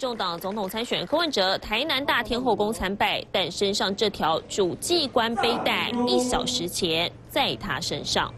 众党总统参选柯文哲台南大天后宫参拜，但身上这条主祭官背带一小时前在他身上。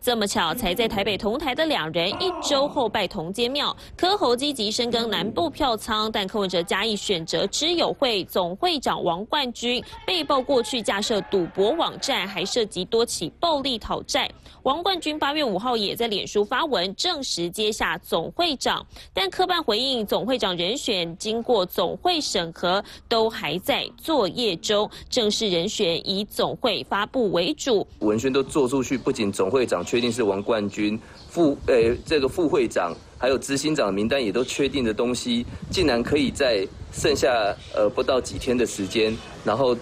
这么巧，才在台北同台的两人一周后拜同街庙，柯侯积极深耕南部票仓，但柯文哲加以选择知友会总会长王冠军被曝过去架设赌博网站，还涉及多起暴力讨债。王冠军八月五号也在脸书发文证实接下总会长，但科办回应总会长人选经过总会审核，都还在作业中，正式人选以总会发布为主。文宣都做出去，不仅总会长确定是王冠军，副呃这个副会长还有执行长的名单也都确定的东西，竟然可以在剩下呃不到几天的时间，然后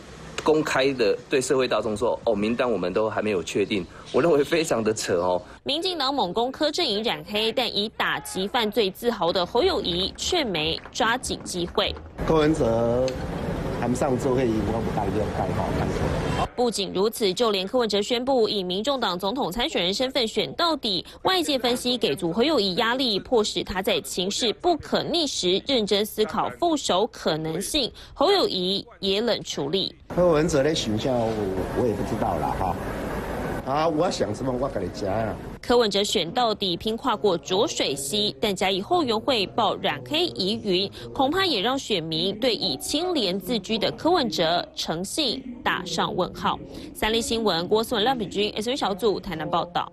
公开的对社会大众说，哦名单我们都还没有确定，我认为非常的扯哦。民进党猛攻柯阵营染黑，但以打击犯罪自豪的侯友谊却没抓紧机会。柯文哲谈上周会赢，我不带就盖好看。不仅如此，就连柯文哲宣布以民众党总统参选人身份选到底，外界分析给足侯友谊压力，迫使他在情势不可逆时认真思考副手可能性。侯友谊也冷处理。柯文哲的形象我我也不知道了哈。啊，我想什么我跟你讲啊。柯文哲选到底拼跨过浊水溪，但甲以后援会爆染黑疑云，恐怕也让选民对以清廉自居的柯文哲诚信打上问号。三立新闻郭思文、赖品君 S V 小组台南报道。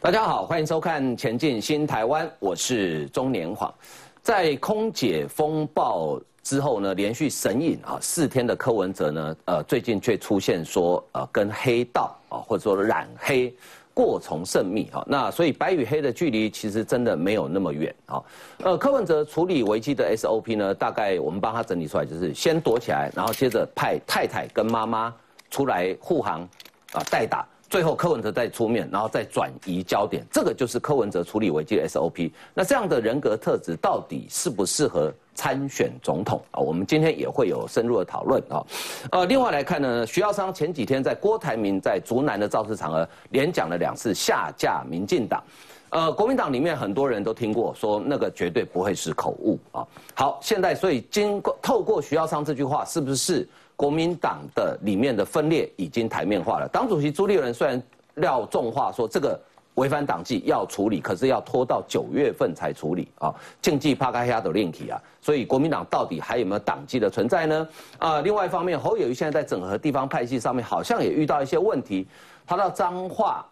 大家好，欢迎收看《前进新台湾》，我是中年晃。在空姐风暴。之后呢，连续神隐啊四天的柯文哲呢，呃，最近却出现说，呃，跟黑道啊，或者说染黑过从甚密哈。那所以白与黑的距离其实真的没有那么远啊。呃，柯文哲处理危机的 SOP 呢，大概我们帮他整理出来，就是先躲起来，然后接着派太太跟妈妈出来护航啊，代打。最后柯文哲再出面，然后再转移焦点，这个就是柯文哲处理危机的 SOP。那这样的人格特质到底适不适合参选总统啊？我们今天也会有深入的讨论啊。呃，另外来看呢，徐耀昌前几天在郭台铭在竹南的造势场合连讲了两次下架民进党。呃，国民党里面很多人都听过说那个绝对不会是口误啊。好，现在所以经过透过徐耀昌这句话，是不是？国民党的里面的分裂已经台面化了。党主席朱立伦虽然撂重话说这个违反党纪要处理，可是要拖到九月份才处理啊。竞技趴开下的练题啊，所以国民党到底还有没有党纪的存在呢？啊，另外一方面，侯友谊现在在整合地方派系上面好像也遇到一些问题。他到彰化，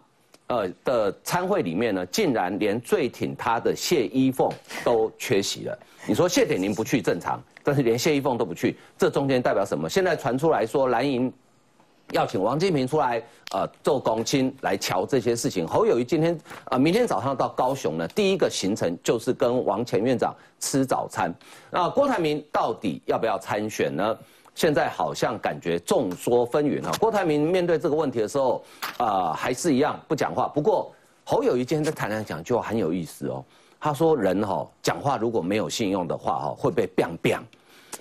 呃的参会里面呢，竟然连最挺他的谢依凤都缺席了。你说谢点宁不去正常，但是连谢依凤都不去，这中间代表什么？现在传出来说蓝营要请王金平出来，呃，做公亲来瞧这些事情。侯友谊今天啊，明天早上到高雄呢，第一个行程就是跟王前院长吃早餐。那郭台铭到底要不要参选呢？现在好像感觉众说纷纭啊。郭台铭面对这个问题的时候，啊，还是一样不讲话。不过侯友谊今天在台上讲就很有意思哦。他说：“人哈讲话如果没有信用的话哈，会被 biang biang。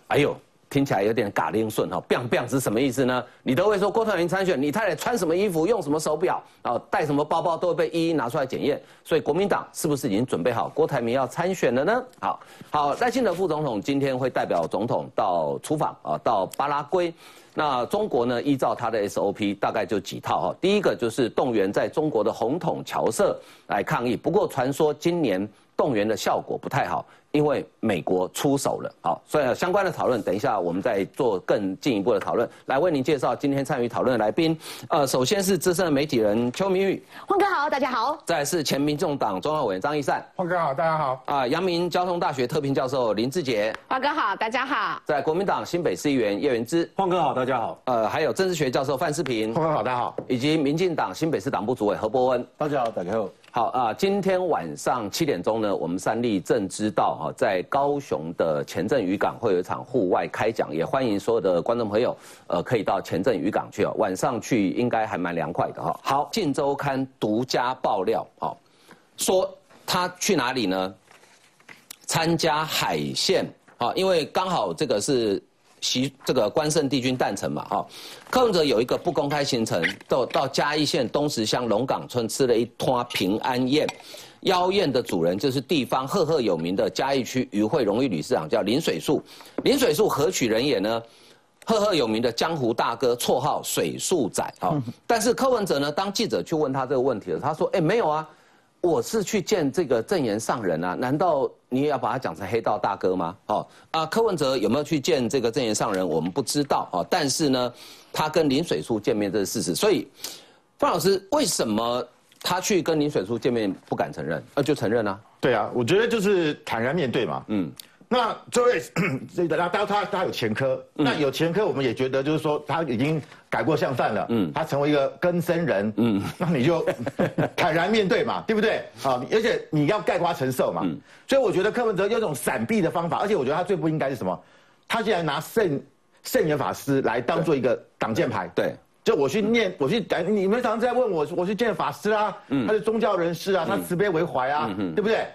哎呦，听起来有点嘎铃顺哈。biang biang 是什么意思呢？你都会说郭台铭参选，你太太穿什么衣服、用什么手表然后、带什么包包，都会被一一拿出来检验。所以国民党是不是已经准备好郭台铭要参选了呢？好，好，赖清德副总统今天会代表总统到出访啊，到巴拉圭。那中国呢，依照他的 SOP，大概就几套哈。第一个就是动员在中国的红统侨社来抗议。不过传说今年。动员的效果不太好。因为美国出手了，好，所以相关的讨论，等一下我们再做更进一步的讨论，来为您介绍今天参与讨论的来宾。呃，首先是资深的媒体人邱明玉，黄哥好，大家好。再是前民众党中央委员张义善，黄哥好，大家好。啊，阳明交通大学特聘教授林志杰，黄哥好，大家好。在国民党新北市议员叶元之，黄哥好，大家好。呃，还有政治学教授范世平，黄哥好，大家好。以及民进党新北市党部主委何伯文，大家好，大家好。好啊，今天晚上七点钟呢，我们三立正知道哈，在高雄的前镇渔港会有一场户外开讲，也欢迎所有的观众朋友，呃，可以到前镇渔港去哦。晚上去应该还蛮凉快的哈。好，《晋周刊》独家爆料，好，说他去哪里呢？参加海线啊，因为刚好这个是。习这个关圣帝君诞辰嘛，哈，柯文哲有一个不公开行程，到到嘉义县东石乡龙岗村吃了一桌平安宴，妖艳的主人就是地方赫赫有名的嘉义区渔会荣誉理事长，叫林水树。林水树何许人也呢？赫赫有名的江湖大哥，绰号水树仔。好，但是柯文哲呢，当记者去问他这个问题的时候，他说：“哎，没有啊，我是去见这个正言上人啊，难道你也要把他讲成黑道大哥吗？”哦，啊，柯文哲有没有去见这个正言上人，我们不知道啊。但是呢，他跟林水树见面这是事实。所以，范老师为什么他去跟林水树见面不敢承认？那就承认啊。对啊，我觉得就是坦然面对嘛。嗯。那这位，这大家他他有前科，那有前科，我们也觉得就是说他已经改过向善了，嗯，他成为一个根生人，嗯，那你就 坦然面对嘛，对不对？啊，而且你要盖瓜承受嘛，所以我觉得柯文哲有种闪避的方法，而且我觉得他最不应该是什么？他竟然拿圣圣严法师来当做一个挡箭牌，对，就我去念，我去，你们常常在问我，我去见法师啊，他是宗教人士啊，他慈悲为怀啊，对不对？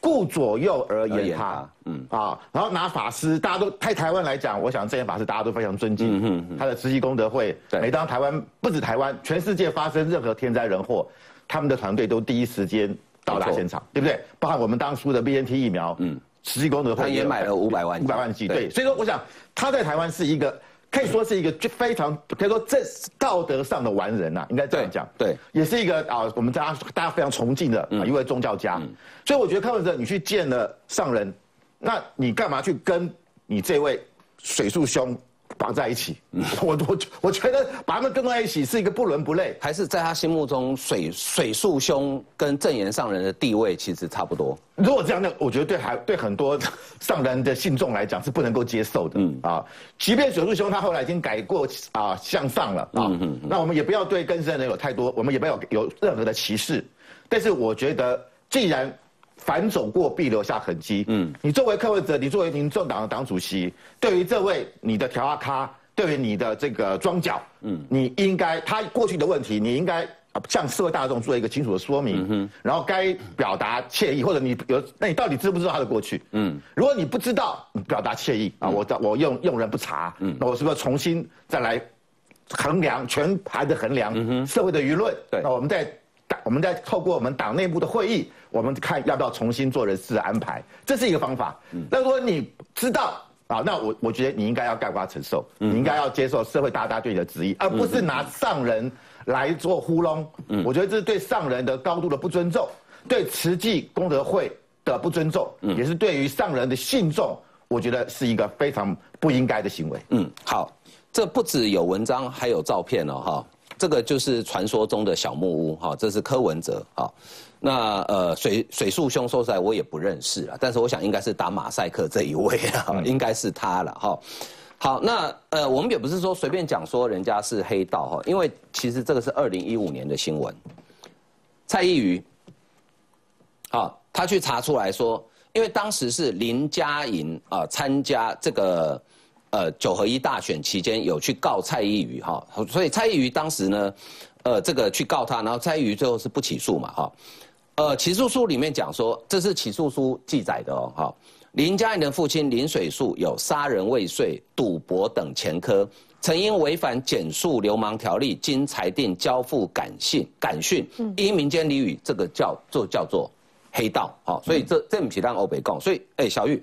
顾左右而言他，嗯。啊，然后拿法师，大家都在台湾来讲，我想这些法师大家都非常尊敬，嗯嗯，他的慈济功德会，每当台湾不止台湾，全世界发生任何天灾人祸，他们的团队都第一时间到达现场，对不对？包含我们当初的 BNT 疫苗，嗯，慈济功德会他也买了五百万五百万剂，对，所以说我想他在台湾是一个。可以说是一个非常可以说这道德上的完人呐，应该这样讲。对，也是一个啊，我们大家大家非常崇敬的啊一位宗教家。所以我觉得柯文哲，你去见了上人，那你干嘛去跟你这位水树兄？绑在一起，我我我觉得把他们跟在一起是一个不伦不类，还是在他心目中水水树兄跟正言上人的地位其实差不多。如果这样，那我觉得对还对很多上人的信众来讲是不能够接受的。嗯啊，即便水树兄他后来已经改过啊向上了啊，那我们也不要对更生人有太多，我们也不要有任何的歧视。但是我觉得既然。反走过必留下痕迹。嗯，你作为客文者，你作为民众党的党主席，对于这位你的调阿咖，对于你的这个庄脚，嗯，你应该他过去的问题，你应该向社会大众做一个清楚的说明。嗯，然后该表达歉意，或者你有，那你到底知不知道他的过去？嗯，如果你不知道，你表达歉意啊，我我用用人不查，嗯，那我是不是重新再来衡量全盘的衡量社会的舆论？对，那我们再我们再透过我们党内部的会议。我们看要不要重新做人事安排，这是一个方法。那如果你知道啊，那我我觉得你应该要盖瓜承受，你应该要接受社会大家对你的质疑，而不是拿上人来做糊弄。我觉得这是对上人的高度的不尊重，对慈济功德会的不尊重，也是对于上人的信众，我觉得是一个非常不应该的行为。嗯，好，这不止有文章，还有照片哦，哈，这个就是传说中的小木屋，哈，这是柯文哲，哈。那呃，水水树兄说出来我也不认识啊，但是我想应该是打马赛克这一位啊，应该是他了哈。好，那呃，我们也不是说随便讲说人家是黑道哈，因为其实这个是二零一五年的新闻，蔡依瑜，好，他去查出来说，因为当时是林嘉莹啊参加这个呃九合一大选期间有去告蔡依瑜哈，所以蔡依瑜当时呢，呃，这个去告他，然后蔡依瑜最后是不起诉嘛哈。呃，起诉书里面讲说，这是起诉书记载的哦，哈。林嘉颖的父亲林水树有杀人未遂、赌博等前科，曾因违反减速流氓条例，经裁定交付感信感训，依民间俚语，这个叫做叫做黑道，好，所以这这不是让欧北讲，所以，哎，小玉。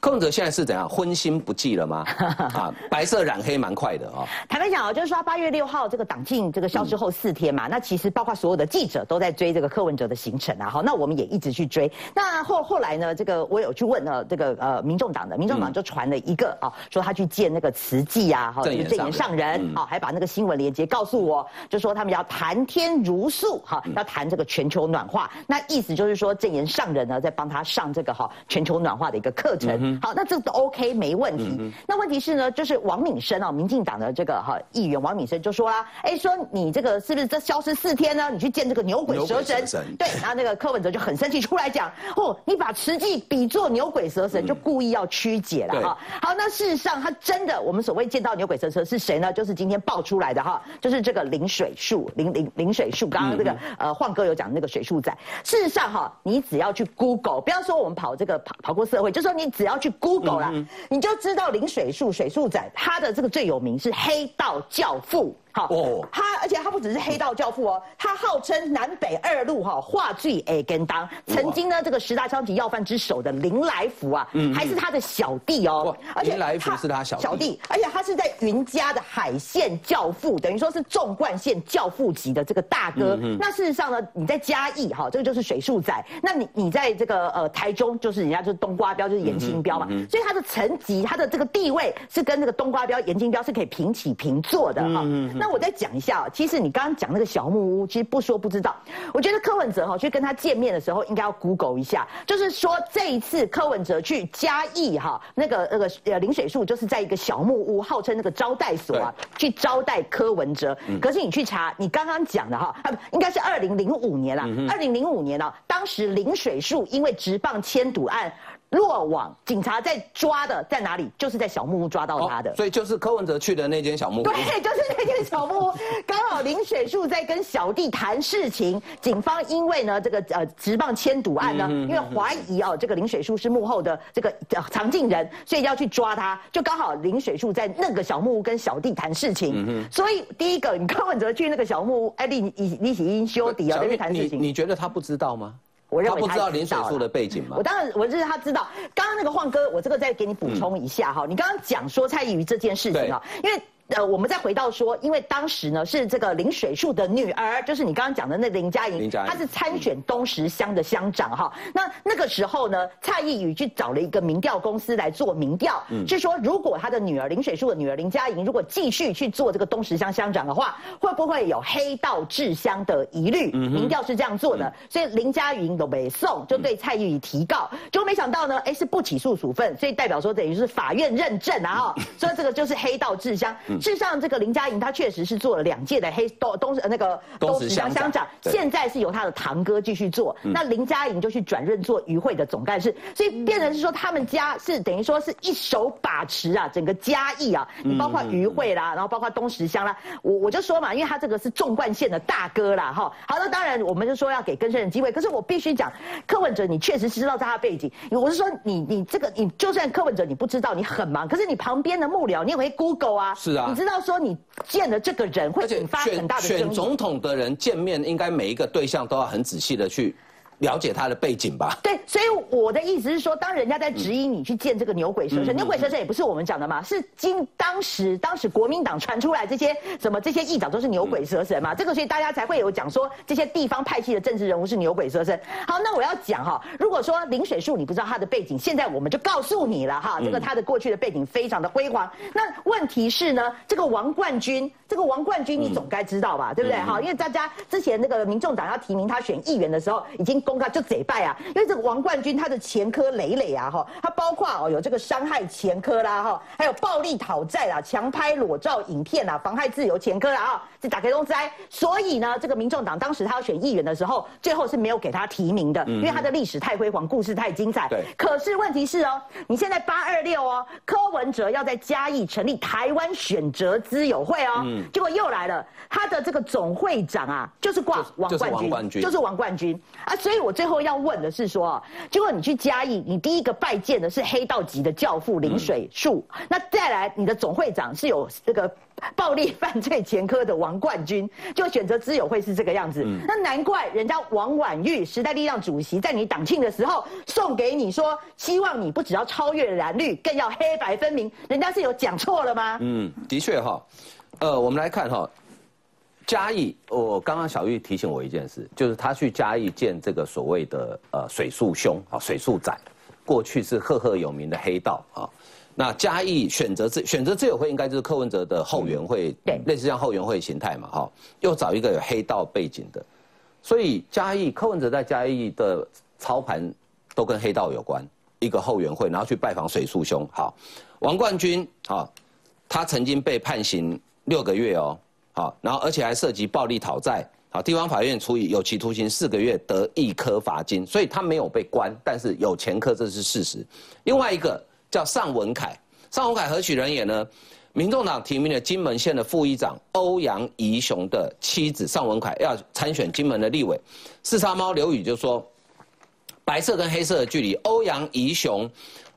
柯文哲现在是怎样荤心不忌了吗？啊，白色染黑蛮快的啊。坦白讲啊，就是说八月六号这个党禁这个消失后四天嘛，那其实包括所有的记者都在追这个柯文哲的行程啊。好，那我们也一直去追。那后后来呢，这个我有去问呢这个呃民众党的，民众党就传了一个啊，说他去见那个慈济啊，哈，就是正言上人啊，还把那个新闻链接告诉我，就说他们要谈天如素哈，要谈这个全球暖化。那意思就是说正言上人呢在帮他上这个哈全球暖化的一个课程。好，那这都 OK 没问题。那问题是呢，就是王敏生啊，民进党的这个哈议员王敏生就说啦，哎，说你这个是不是这消失四天呢？你去见这个牛鬼蛇神？对，然后那个柯文哲就很生气，出来讲，哦，你把慈济比作牛鬼蛇神，就故意要曲解了哈。好，那事实上他真的，我们所谓见到牛鬼蛇神是谁呢？就是今天爆出来的哈，就是这个林水树，林林林水树。刚刚这个呃晃哥有讲那个水树仔。事实上哈，你只要去 Google，不要说我们跑这个跑跑过社会，就说你只要去。Google 了，你就知道林水树水树仔他的这个最有名是黑道教父。好，哦，他而且他不只是黑道教父哦，他号称南北二路哈话剧 A 跟当，曾经呢这个十大超级要犯之首的林来福啊，还是他的小弟哦，而且林来福是他小小弟，而且他是在云家的海线教父，等于说是纵贯线教父级的这个大哥。那事实上呢，你在嘉义哈，这个就是水树仔，那你你在这个呃台中就是人家就是冬瓜标就是严清标嘛，所以他的层级他的这个地位是跟那个冬瓜标严清标是可以平起平坐的哈。那我再讲一下，其实你刚刚讲那个小木屋，其实不说不知道。我觉得柯文哲哈去跟他见面的时候，应该要 Google 一下，就是说这一次柯文哲去嘉义哈，那个那个呃林水树就是在一个小木屋，号称那个招待所啊，去招待柯文哲。可是你去查，你刚刚讲的哈，应该是二零零五年了，二零零五年了，当时林水树因为直棒迁赌案。落网，警察在抓的在哪里？就是在小木屋抓到他的，所以就是柯文哲去的那间小木屋。对，就是那间小木屋，刚好林水树在跟小弟谈事情。警方因为呢这个呃直棒牵赌案呢，因为怀疑哦这个林水树是幕后的这个藏镜人，所以要去抓他。就刚好林水树在那个小木屋跟小弟谈事情，所以第一个你柯文哲去那个小木屋，哎，你你你已经修底啊，在那边谈事情。你觉得他不知道吗？我认为他不知道林水树的背景吗？我当然我认为他知道。刚刚那个晃哥，我这个再给你补充一下哈。你刚刚讲说蔡依瑜这件事情啊，因为。呃，我们再回到说，因为当时呢是这个林水树的女儿，就是你刚刚讲的那林佳莹，她是参选东石乡的乡长哈。那那个时候呢，蔡意宇去找了一个民调公司来做民调，是说如果他的女儿林水树的女儿林佳莹如果继续去做这个东石乡乡长的话，会不会有黑道治乡的疑虑？民调是这样做的，所以林佳莹都没送，就对蔡意宇提告，结果没想到呢，哎是不起诉处分，所以代表说等于是法院认证啊哈，所以这个就是黑道治乡。事实上，这个林佳莹她确实是做了两届的黑东东那个东石乡乡长，现在是由他的堂哥继续做。那林佳莹就去转任做余会的总干事，所以变成是说他们家是等于说是一手把持啊，整个嘉义啊，你包括渔会啦，然后包括东石乡啦，我我就说嘛，因为他这个是纵贯线的大哥啦，哈。好，那当然我们就说要给更生人机会，可是我必须讲，柯文哲你确实是知道他的背景，我是说你你这个你就算柯文哲你不知道，你很忙，可是你旁边的幕僚你也会 Google 啊，是啊，你知道。说你见了这个人会引发很大的选总统的人见面，应该每一个对象都要很仔细的去。了解他的背景吧。对，所以我的意思是说，当人家在指引你去见这个牛鬼蛇神，牛鬼蛇神也不是我们讲的嘛，是今当时当时国民党传出来这些什么这些议长都是牛鬼蛇神嘛，这个所以大家才会有讲说这些地方派系的政治人物是牛鬼蛇神。好，那我要讲哈，如果说林水树你不知道他的背景，现在我们就告诉你了哈，这个他的过去的背景非常的辉煌。那问题是呢，这个王冠军，这个王冠军你总该知道吧，对不对？哈，因为大家之前那个民众党要提名他选议员的时候，已经。公告就贼败啊！因为这个王冠军他的前科累累啊，哈，他包括哦有这个伤害前科啦，哈，还有暴力讨债啦、强拍裸照影片啦、妨害自由前科啦，啊，这打开东灾。所以呢，这个民众党当时他要选议员的时候，最后是没有给他提名的，因为他的历史太辉煌，故事太精彩。对。可是问题是哦，你现在八二六哦，柯文哲要在嘉义成立台湾选择资友会哦，结果又来了，他的这个总会长啊，就是挂王冠军，就是王冠军啊，所以。我最后要问的是说，结果你去嘉义，你第一个拜见的是黑道级的教父林水树，那再来你的总会长是有这个暴力犯罪前科的王冠军，就选择知友会是这个样子。那难怪人家王婉玉时代力量主席在你党庆的时候送给你说，希望你不只要超越蓝绿，更要黑白分明。人家是有讲错了吗？嗯，的确哈，呃，我们来看哈。嘉义，我刚刚小玉提醒我一件事，就是他去嘉义见这个所谓的呃水树兄啊，水树仔，过去是赫赫有名的黑道啊。那嘉义选择自选择自由会，应该就是柯文哲的后援会，对，类似像后援会形态嘛，哈，又找一个有黑道背景的，所以嘉义柯文哲在嘉义的操盘都跟黑道有关，一个后援会，然后去拜访水树兄，好，王冠军啊，他曾经被判刑六个月哦。好，然后而且还涉及暴力讨债，好，地方法院处以有期徒刑四个月，得一颗罚金，所以他没有被关，但是有前科，这是事实。另外一个叫尚文凯，尚文凯何许人也呢？民众党提名的金门县的副议长欧阳宜雄的妻子尚文凯要参选金门的立委，四杀猫刘宇就说，白色跟黑色的距离，欧阳宜雄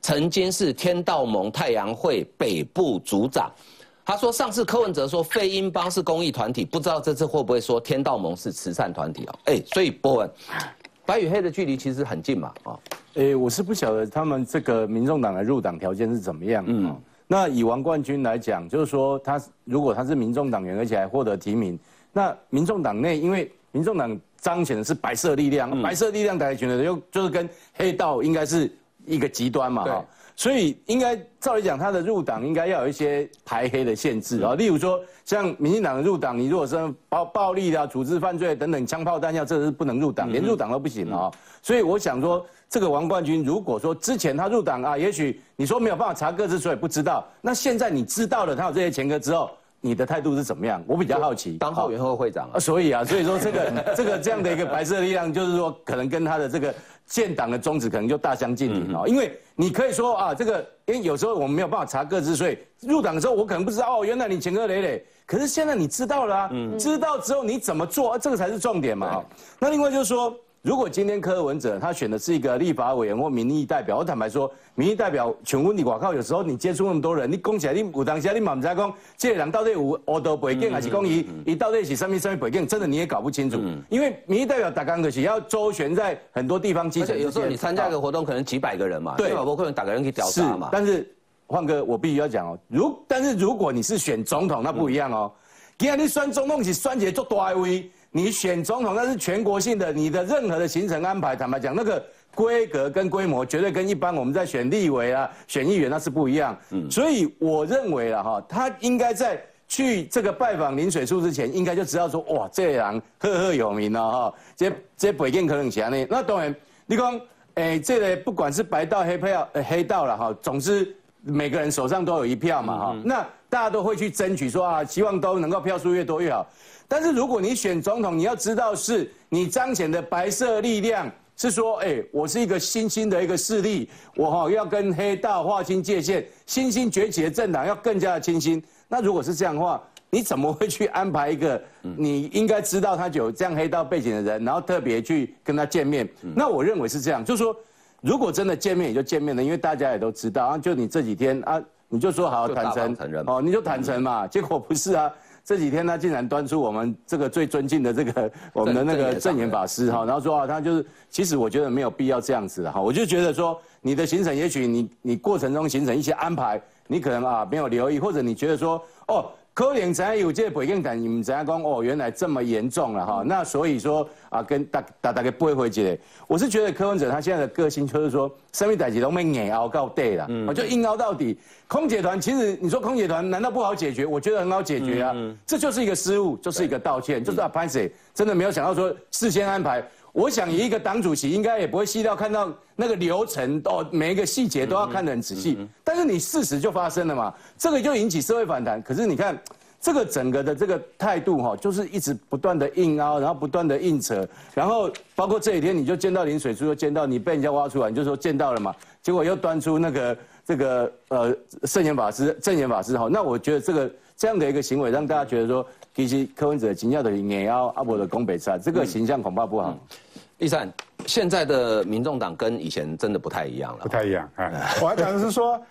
曾经是天道盟太阳会北部组长。他说上次柯文哲说非英帮是公益团体，不知道这次会不会说天道盟是慈善团体哦？哎，所以波文，白与黑的距离其实很近嘛，啊，诶，我是不晓得他们这个民众党的入党条件是怎么样，嗯，那以王冠军来讲，就是说他如果他是民众党员，而且还获得提名，那民众党内因为民众党彰显的是白色力量，白色力量大家觉得又就是跟黑道应该是一个极端嘛，哈。所以应该照理讲，他的入党应该要有一些排黑的限制啊，例如说像民进党的入党，你如果是暴暴力啊、组织犯罪等等、枪炮弹药，这个是不能入党，连入党都不行啊。所以我想说，这个王冠军如果说之前他入党啊，也许你说没有办法查各自，所以不知道。那现在你知道了他有这些前科之后，你的态度是怎么样？我比较好奇。当后援会会长啊，所以啊，所以说这个这个这样的一个白色力量，就是说可能跟他的这个。建党的宗旨可能就大相径庭哦，因为你可以说啊，这个因为有时候我们没有办法查各自，所以入党的时候我可能不知道哦，原来你前科累累，可是现在你知道了啊，知道之后你怎么做，这个才是重点嘛。那另外就是说。如果今天柯文哲他选的是一个立法委员或民意代表，我坦白说，民意代表全问你，我靠，有时候你接触那么多人，你讲起来，你有当下你满在讲，这人到底有恶道背景，还是讲伊伊到底是什么什么背景，真的你也搞不清楚。因为民意代表打刚可是要周旋在很多地方基层，有时候你参加一个活动，可能几百个人嘛，对，不可能打个人去调查嘛。但是换哥，我必须要讲哦，如但是如果你是选总统，那不一样哦。今天你选总统是选一个做大位。你选总统那是全国性的，你的任何的行程安排，坦白讲，那个规格跟规模绝对跟一般我们在选立委啊、选议员那是不一样。嗯，所以我认为了哈，他应该在去这个拜访林水树之前，应该就知道说，哇，这人赫赫有名了哈。这这北京可能强呢。那当然，你讲，哎，这个不管是白道黑票，黑道了哈，总之每个人手上都有一票嘛哈。那大家都会去争取说啊，希望都能够票数越多越好。但是如果你选总统，你要知道是你彰显的白色力量，是说，哎，我是一个新兴的一个势力，我哈要跟黑道划清界限，新兴崛起的政党要更加的清新。那如果是这样的话，你怎么会去安排一个你应该知道他有这样黑道背景的人，然后特别去跟他见面？那我认为是这样，就是说，如果真的见面也就见面了，因为大家也都知道，啊，就你这几天啊，你就说好坦诚，哦，你就坦诚嘛，结果不是啊。这几天他竟然端出我们这个最尊敬的这个 我们的那个正言法师哈，然后说啊，他就是其实我觉得没有必要这样子的哈，我就觉得说你的行程也许你你过程中行程一些安排，你可能啊没有留意，或者你觉得说哦。可能才有这背景，但你们怎样讲哦？原来这么严重了哈。那所以说啊，跟大大大概不会回去。我是觉得柯文哲他现在的个性就是说，生命代志都没硬熬到底了，我就硬熬到底。空姐团其实你说空姐团难道不好解决？我觉得很好解决啊。这就是一个失误，就是一个道歉，就是啊，潘 Sir 真的没有想到说事先安排。我想，一个党主席应该也不会细到看到那个流程哦，每一个细节都要看得很仔细。但是你事实就发生了嘛，这个就引起社会反弹。可是你看，这个整个的这个态度哈，就是一直不断的硬凹，然后不断的硬扯，然后包括这几天你就见到林水珠，又见到你被人家挖出来，你就说见到了嘛，结果又端出那个这个呃圣严法师、正言法师哈，那我觉得这个这样的一个行为，让大家觉得说。其实柯文哲惊讶的也要阿伯的攻北菜，这个形象恐怕不好。第三，现在的民众党跟以前真的不太一样了。不太一样，啊，我要讲的是说，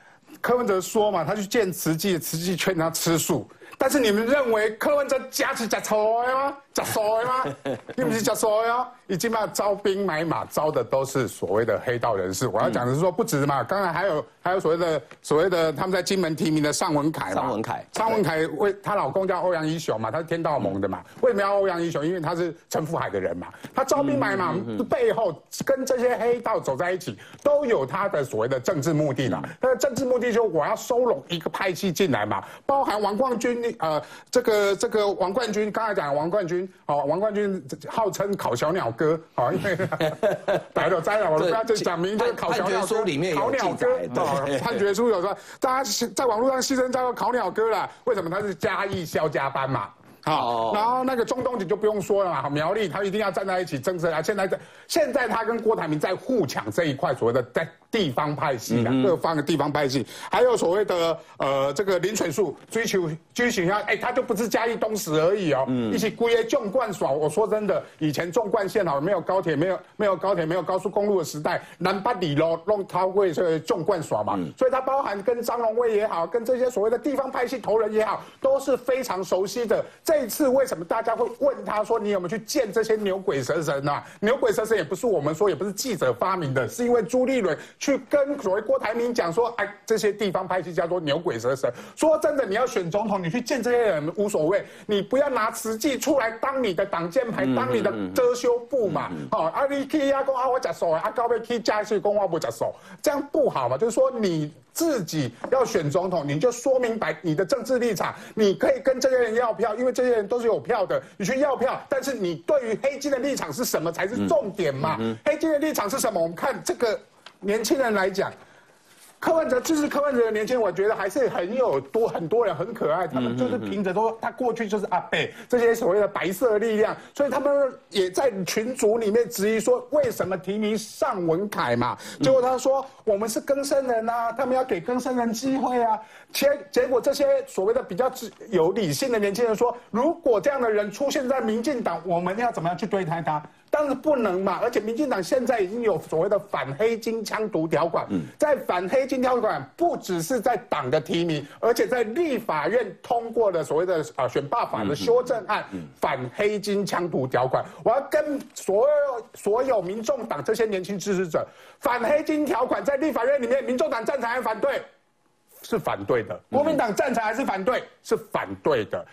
柯文哲说嘛，他去见慈济，慈济劝他吃素。但是你们认为柯文哲假是假错的吗？假错的吗？你不是假错的哦，已经把招兵买马，招的都是所谓的黑道人士。我要讲的是说，不止嘛，刚才还有还有所谓的所谓的他们在金门提名的尚文凯嘛。尚文凯，尚文凯为她老公叫欧阳一雄嘛，他是天道盟的嘛。为什么要欧阳一雄？因为他是陈福海的人嘛。他招兵买马背后跟这些黑道走在一起，都有他的所谓的政治目的嘛。他的政治目的就是我要收拢一个派系进来嘛，包含王冠军。呃，这个这个王冠军，刚才讲王冠军，哦，王冠军号称烤小鸟哥，哦，因为 白了摘了，我不要就讲明，就是烤小鸟哥，烤鸟哥，哦，判决书有说，大家在网络上牺牲叫做烤鸟哥了，为什么他是嘉义肖家班嘛？好，然后那个中东你就不用说了嘛，苗栗他一定要站在一起争执啊。现在在现在他跟郭台铭在互抢这一块所谓的在地方派系的各方的地方派系，还有所谓的呃这个林水树追求追求要，哎，他就不是嘉义东石而已哦，一起归业纵贯耍。我说真的，以前纵贯线好，没有高铁，没有没有高铁，没有高速公路的时代，南北里咯弄他会这个纵贯耍嘛，所以他包含跟张荣威也好，跟这些所谓的地方派系头人也好，都是非常熟悉的。这一次为什么大家会问他说你有没有去见这些牛鬼蛇神啊？牛鬼蛇神也不是我们说，也不是记者发明的，是因为朱立伦。去跟所谓郭台铭讲说，哎，这些地方派系叫做牛鬼蛇神。说真的，你要选总统，你去见这些人无所谓，你不要拿实际出来当你的挡箭牌，当你的遮羞布嘛。好，啊，你去呀，讲啊我假手，阿高位去加去讲我不假手，这样不好嘛。就是说你自己要选总统，你就说明白你的政治立场，你可以跟这些人要票，因为这些人都是有票的，你去要票。但是你对于黑金的立场是什么才是重点嘛？黑金的立场是什么？我们看这个。年轻人来讲，柯文哲支持柯文哲的年轻人，我觉得还是很有多很多人很可爱。他们就是凭着说他过去就是阿贝这些所谓的白色力量，所以他们也在群组里面质疑说，为什么提名尚文凯嘛？结果他说我们是更生人啊，他们要给更生人机会啊。结结果这些所谓的比较有理性的年轻人说，如果这样的人出现在民进党，我们要怎么样去对待他？当然不能嘛！而且民进党现在已经有所谓的反黑金枪毒条款，在反黑金条款不只是在党的提名，而且在立法院通过了所谓的啊选罢法的修正案，反黑金枪毒条款。我要跟所有所有民众党这些年轻支持者，反黑金条款在立法院里面，民众党赞成还是反对？是反对的。国民党赞成还是反对？是反对的。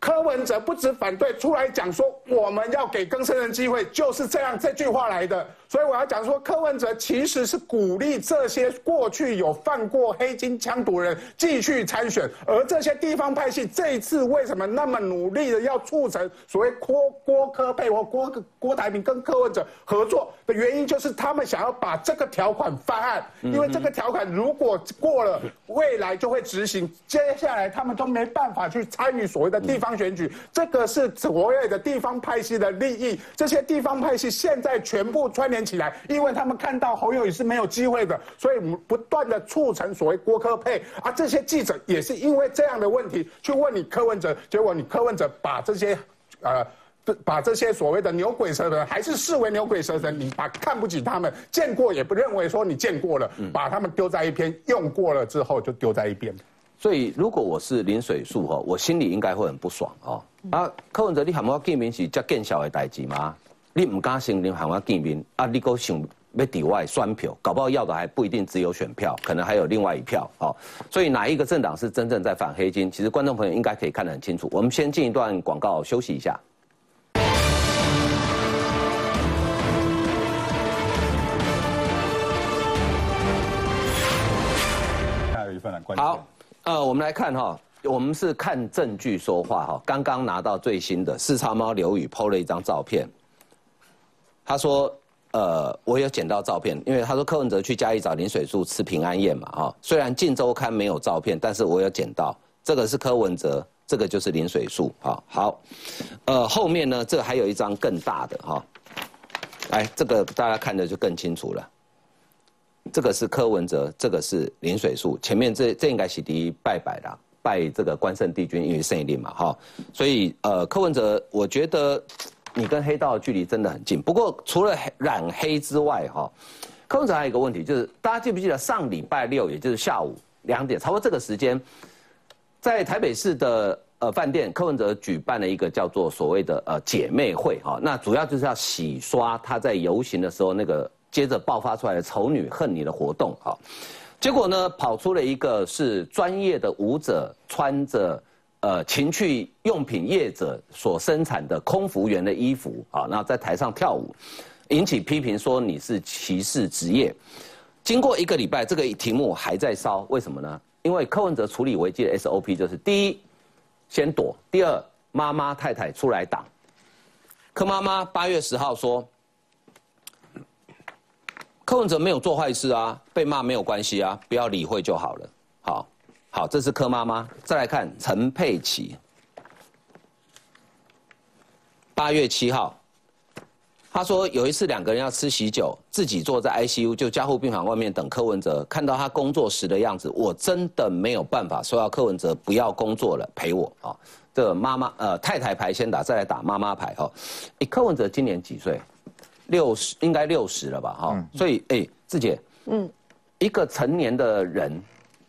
柯文哲不止反对，出来讲说我们要给更生人机会，就是这样这句话来的。所以我要讲说，柯文哲其实是鼓励这些过去有犯过黑金枪毒人继续参选，而这些地方派系这一次为什么那么努力的要促成所谓郭郭科配或郭郭台铭跟柯文哲合作的原因，就是他们想要把这个条款翻案，因为这个条款如果过了，未来就会执行，接下来他们都没办法去参与所谓的地方选举，这个是所谓的地方派系的利益，这些地方派系现在全部串联。起来，因为他们看到侯友谊是没有机会的，所以不断的促成所谓郭科配啊。这些记者也是因为这样的问题去问你柯文哲，结果你柯文哲把这些，呃，把这些所谓的牛鬼蛇神还是视为牛鬼蛇神，你把看不起他们，见过也不认为说你见过了，把他们丢在一边，用过了之后就丢在一边。所以如果我是林水树哈，我心里应该会很不爽哦。啊，柯文哲，你喊我见面是这更小的代志吗？你唔敢承认喊我见面，啊，你够想要抵外选票，搞不好要的还不一定只有选票，可能还有另外一票哦。所以哪一个政党是真正在反黑金？其实观众朋友应该可以看得很清楚。我们先进一段广告休息一下。好，呃，我们来看哈，我们是看证据说话哈。刚刚拿到最新的四叉猫刘宇 PO 了一张照片。他说：“呃，我有捡到照片，因为他说柯文哲去嘉义找林水树吃平安宴嘛，哈。虽然《镜周刊》没有照片，但是我有捡到，这个是柯文哲，这个就是林水树，哈。好，呃，后面呢，这还有一张更大的，哈。来，这个大家看的就更清楚了。这个是柯文哲，这个是林水树，前面这这应该是第一拜拜的，拜这个关圣帝君，因为圣灵嘛，哈。所以，呃，柯文哲，我觉得。”你跟黑道的距离真的很近。不过除了染黑之外，哈，柯文哲还有一个问题，就是大家记不记得上礼拜六，也就是下午两点，差不多这个时间，在台北市的呃饭店，柯文哲举办了一个叫做所谓的呃姐妹会，哈，那主要就是要洗刷他在游行的时候那个接着爆发出来的丑女恨你的活动，哈，结果呢，跑出了一个是专业的舞者穿着。呃，情趣用品业者所生产的空服员的衣服啊，那在台上跳舞，引起批评说你是歧视职业。经过一个礼拜，这个题目还在烧，为什么呢？因为柯文哲处理危机的 SOP 就是：第一，先躲；第二，妈妈太太出来挡。柯妈妈八月十号说，柯文哲没有做坏事啊，被骂没有关系啊，不要理会就好了。好。好，这是柯妈妈。再来看陈佩琪，八月七号，他说有一次两个人要吃喜酒，自己坐在 ICU 就加护病房外面等柯文哲，看到他工作时的样子，我真的没有办法说要柯文哲不要工作了，陪我啊。这个妈妈呃太太牌先打，再来打妈妈牌哦。哎，柯文哲今年几岁？六十应该六十了吧哈。所以哎，志姐，嗯，一个成年的人，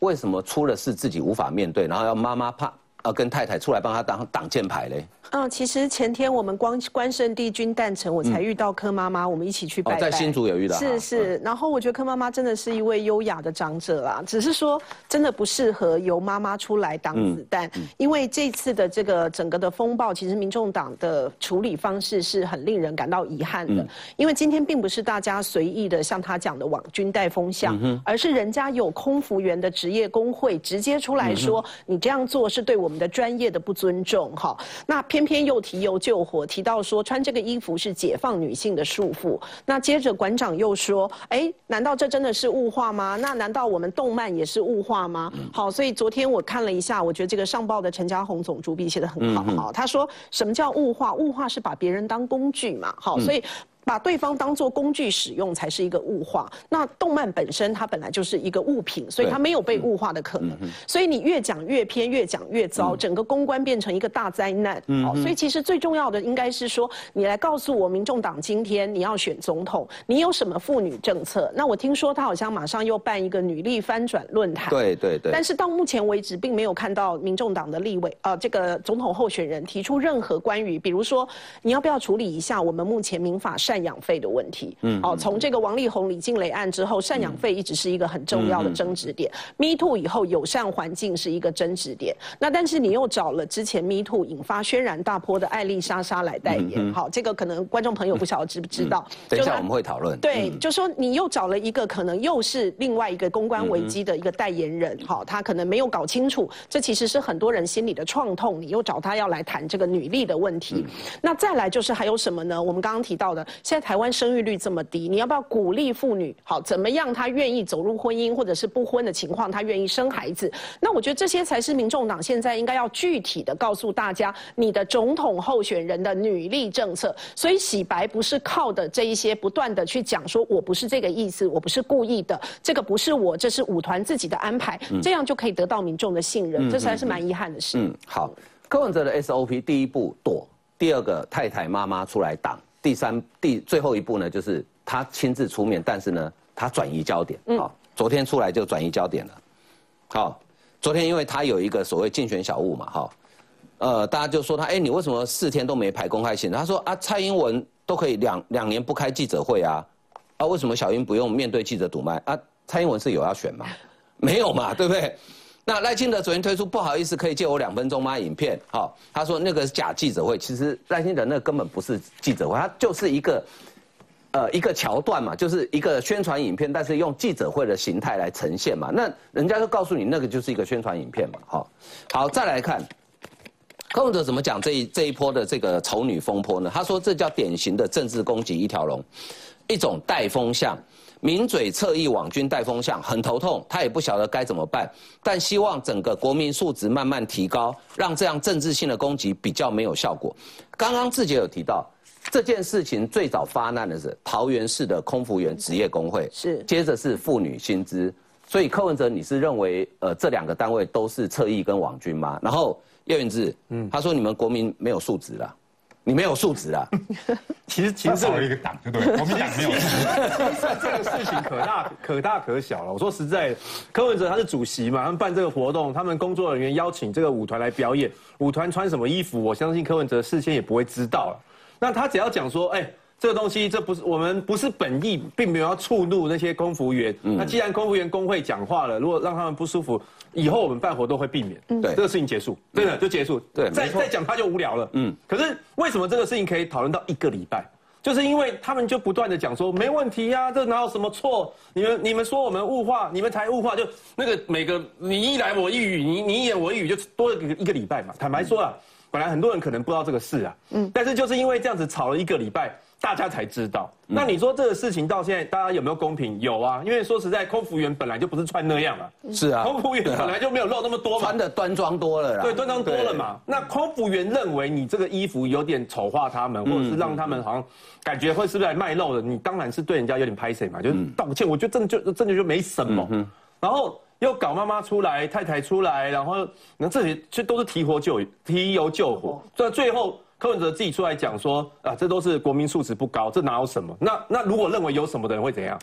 为什么出了事自己无法面对，然后要妈妈怕呃跟太太出来帮他当挡箭牌嘞？嗯，其实前天我们光关圣帝君诞辰，我才遇到柯妈妈，我们一起去拜拜。在新竹有遇到。是是，然后我觉得柯妈妈真的是一位优雅的长者啦，只是说真的不适合由妈妈出来挡子弹，因为这次的这个整个的风暴，其实民众党的处理方式是很令人感到遗憾的，因为今天并不是大家随意的像他讲的往军带风向，而是人家有空服员的职业工会直接出来说，你这样做是对我们的专业的不尊重，哈，那偏。偏偏又提又救火，提到说穿这个衣服是解放女性的束缚。那接着馆长又说：“哎，难道这真的是物化吗？那难道我们动漫也是物化吗？”好，所以昨天我看了一下，我觉得这个上报的陈家红总主笔写的很好。好，他说什么叫物化？物化是把别人当工具嘛。好，所以。把对方当做工具使用才是一个物化。那动漫本身它本来就是一个物品，所以它没有被物化的可能。所以你越讲越偏，越讲越糟，整个公关变成一个大灾难。好，所以其实最重要的应该是说，你来告诉我，民众党今天你要选总统，你有什么妇女政策？那我听说他好像马上又办一个女力翻转论坛。对对对。但是到目前为止，并没有看到民众党的立委呃这个总统候选人提出任何关于，比如说你要不要处理一下我们目前民法赡养费的问题，嗯，哦，从这个王力宏、李静蕾案之后，赡养费一直是一个很重要的争执点。Me Too 以后，友善环境是一个争执点。那但是你又找了之前 Me Too 引发轩然大波的艾丽莎莎来代言，好，这个可能观众朋友不晓得知不知道？等一下我们会讨论。对，就说你又找了一个可能又是另外一个公关危机的一个代言人，好，他可能没有搞清楚，这其实是很多人心里的创痛。你又找他要来谈这个女力的问题，那再来就是还有什么呢？我们刚刚提到的，现在台湾。生育率这么低，你要不要鼓励妇女？好，怎么样？她愿意走入婚姻或者是不婚的情况，她愿意生孩子？那我觉得这些才是民众党现在应该要具体的告诉大家，你的总统候选人的女力政策。所以洗白不是靠的这一些不断的去讲说，我不是这个意思，我不是故意的，这个不是我，这是舞团自己的安排，这样就可以得到民众的信任，这才是蛮遗憾的事。嗯，好，柯文哲的 SOP 第一步躲，第二个太太妈妈出来挡。第三、第最后一步呢，就是他亲自出面，但是呢，他转移焦点。好，昨天出来就转移焦点了。好，昨天因为他有一个所谓竞选小物嘛，哈，呃，大家就说他，哎，你为什么四天都没排公开信？他说啊，蔡英文都可以两两年不开记者会啊，啊，为什么小英不用面对记者堵麦？啊，蔡英文是有要选吗？没有嘛，对不对？那赖清德昨天推出不好意思，可以借我两分钟吗？影片，好，他说那个是假记者会，其实赖清德那根本不是记者会，他就是一个，呃，一个桥段嘛，就是一个宣传影片，但是用记者会的形态来呈现嘛。那人家就告诉你，那个就是一个宣传影片嘛。好，好，再来看，柯文哲怎么讲这一这一波的这个丑女风波呢？他说这叫典型的政治攻击一条龙，一种带风向。名嘴侧翼网军带风向，很头痛，他也不晓得该怎么办，但希望整个国民素质慢慢提高，让这样政治性的攻击比较没有效果。刚刚志杰有提到，这件事情最早发难的是桃园市的空服员职业工会，是，接着是妇女薪资，所以柯文哲你是认为，呃，这两个单位都是侧翼跟网军吗？然后叶云志，嗯，他说你们国民没有素质了。你没有素质啊！其实其实少了一个党，对不对？国民党没有素质。这个 事情可大可大可小了。我说实在，柯文哲他是主席嘛，他们办这个活动，他们工作人员邀请这个舞团来表演，舞团穿什么衣服，我相信柯文哲事先也不会知道了。那他只要讲说，哎。这个东西，这不是我们不是本意，并没有要触怒那些空服员。那既然空服员工会讲话了，如果让他们不舒服，以后我们办活动会避免。对，这个事情结束，真的就结束。对，再再讲他就无聊了。嗯。可是为什么这个事情可以讨论到一个礼拜？就是因为他们就不断的讲说没问题呀，这哪有什么错？你们你们说我们物化，你们才物化，就那个每个你一来我一语，你你一言我一语，就多了一个礼拜嘛。坦白说啊，本来很多人可能不知道这个事啊，嗯，但是就是因为这样子吵了一个礼拜。大家才知道。那你说这个事情到现在大家有没有公平？有啊，因为说实在，空服员本来就不是穿那样啊。是啊，空服员本来就没有露那么多嘛，穿的端庄多了啦。对，端庄多了嘛。那空服员认为你这个衣服有点丑化他们，或者是让他们好像感觉会是不是来卖肉的？你当然是对人家有点拍谁嘛，就是道歉。我觉得真的就真的就没什么。然后又搞妈妈出来，太太出来，然后那这些这都是提火救提油救火。这最后。柯文哲自己出来讲说啊，这都是国民素质不高，这哪有什么？那那如果认为有什么的人会怎样？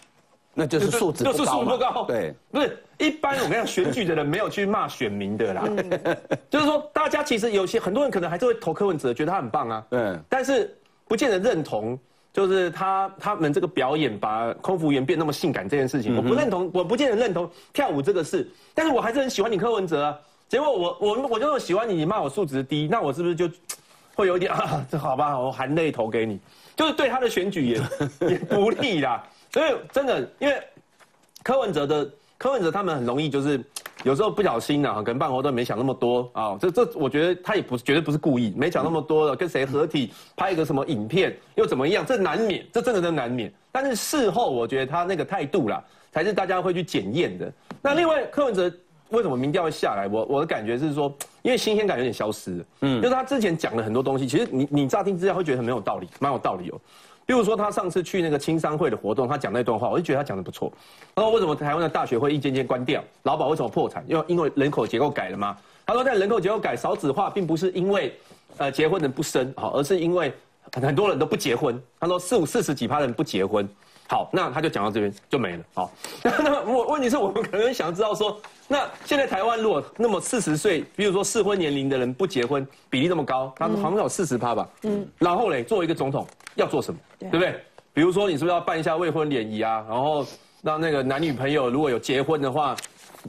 那就是素质就是素质不高。对，不是一般我跟你讲，选举的人没有去骂选民的啦。就是说，大家其实有些很多人可能还是会投柯文哲，觉得他很棒啊。嗯。但是不见得认同，就是他他们这个表演把空服员变那么性感这件事情，我不认同，我不见得认同跳舞这个事。但是我还是很喜欢你柯文哲啊。结果我我我就喜欢你，你骂我素质低，那我是不是就？会有一点啊，这好吧，我含泪投给你，就是对他的选举也 也不利啦。所以真的，因为柯文哲的柯文哲他们很容易就是有时候不小心啊，可能办活动没想那么多啊。这这，我觉得他也不绝对不是故意，没想那么多的，跟谁合体拍一个什么影片又怎么样，这难免，这真的真难免。但是事后我觉得他那个态度啦，才是大家会去检验的。那另外柯文哲。为什么民调会下来？我我的感觉是说，因为新鲜感有点消失了。嗯，就是他之前讲了很多东西，其实你你乍听之下会觉得很没有道理，蛮有道理哦。例如说他上次去那个青商会的活动，他讲那段话，我就觉得他讲的不错。他说为什么台湾的大学会一间间关掉？老保为什么破产？因为因为人口结构改了吗？他说在人口结构改少子化，并不是因为呃结婚人不生，好，而是因为很多人都不结婚。他说四五四十几趴人不结婚。好，那他就讲到这边就没了。好，那我问题是我们可能想知道说，那现在台湾如果那么四十岁，比如说适婚年龄的人不结婚比例那么高，他好像有四十趴吧。嗯。然后嘞，作为一个总统要做什么？对不对？比如说你是不是要办一下未婚联谊啊？然后让那个男女朋友如果有结婚的话。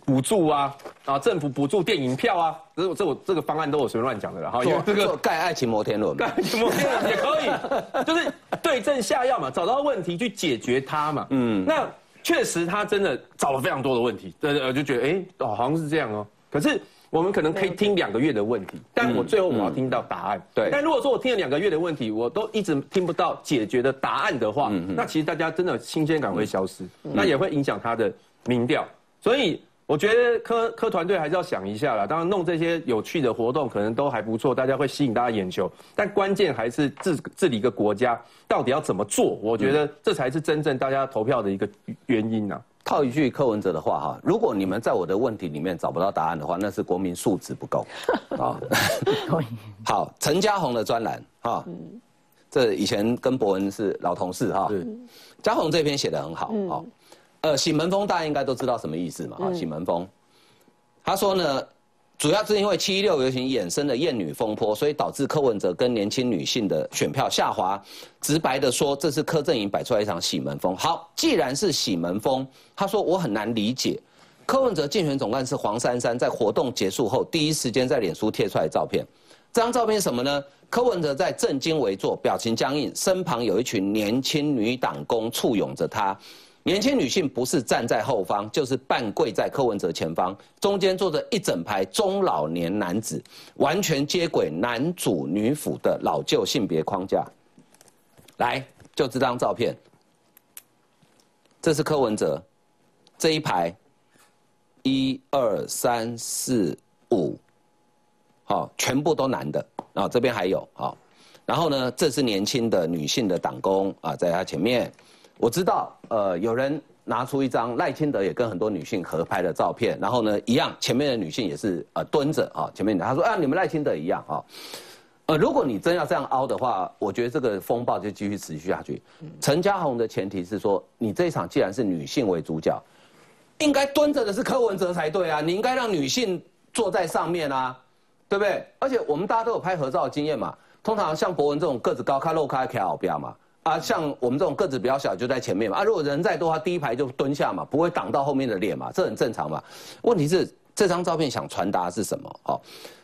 补助啊，啊，政府补助电影票啊，这这我这个方案都我随便乱讲的了哈。这个盖爱情摩天轮，盖爱情摩天轮也可以，就是对症下药嘛，找到问题去解决它嘛。嗯，那确实他真的找了非常多的问题，呃，就觉得哎，哦，好像是这样哦。可是我们可能可以听两个月的问题，但我最后我要听到答案。对。但如果说我听了两个月的问题，我都一直听不到解决的答案的话，那其实大家真的新鲜感会消失，那也会影响他的民调，所以。我觉得科科团队还是要想一下啦。当然，弄这些有趣的活动可能都还不错，大家会吸引大家眼球。但关键还是治治理一个国家到底要怎么做？我觉得这才是真正大家投票的一个原因呐。套一句柯文哲的话哈，如果你们在我的问题里面找不到答案的话，那是国民素质不够 啊。好，陈嘉宏的专栏哈，这以前跟博文是老同事哈。嘉宏这篇写的很好啊。呃，喜门风大家应该都知道什么意思嘛？啊，喜门风，他说呢，主要是因为七一六游行衍生的厌女风波，所以导致柯文哲跟年轻女性的选票下滑。直白的说，这是柯震营摆出来一场喜门风。好，既然是喜门风，他说我很难理解，柯文哲竞选总干事黄珊珊在活动结束后第一时间在脸书贴出来照片，这张照片是什么呢？柯文哲在正襟危坐，表情僵硬，身旁有一群年轻女党工簇拥着他。年轻女性不是站在后方，就是半跪在柯文哲前方，中间坐着一整排中老年男子，完全接轨男主女辅的老旧性别框架。来，就这张照片，这是柯文哲，这一排，一二三四五，好，全部都男的，啊，这边还有啊，然后呢，这是年轻的女性的党工啊，在他前面。我知道，呃，有人拿出一张赖清德也跟很多女性合拍的照片，然后呢，一样前面的女性也是呃蹲着啊，前面的他说啊，你们赖清德一样啊，呃，如果你真要这样凹的话，我觉得这个风暴就继续持续下去。陈嘉宏的前提是说，你这一场既然是女性为主角，应该蹲着的是柯文哲才对啊，你应该让女性坐在上面啊，对不对？而且我们大家都有拍合照的经验嘛，通常像博文这种个子高、开露开、开好标嘛。啊，像我们这种个子比较小，就在前面嘛。啊，如果人再多，他第一排就蹲下嘛，不会挡到后面的脸嘛，这很正常嘛。问题是这张照片想传达是什么？好，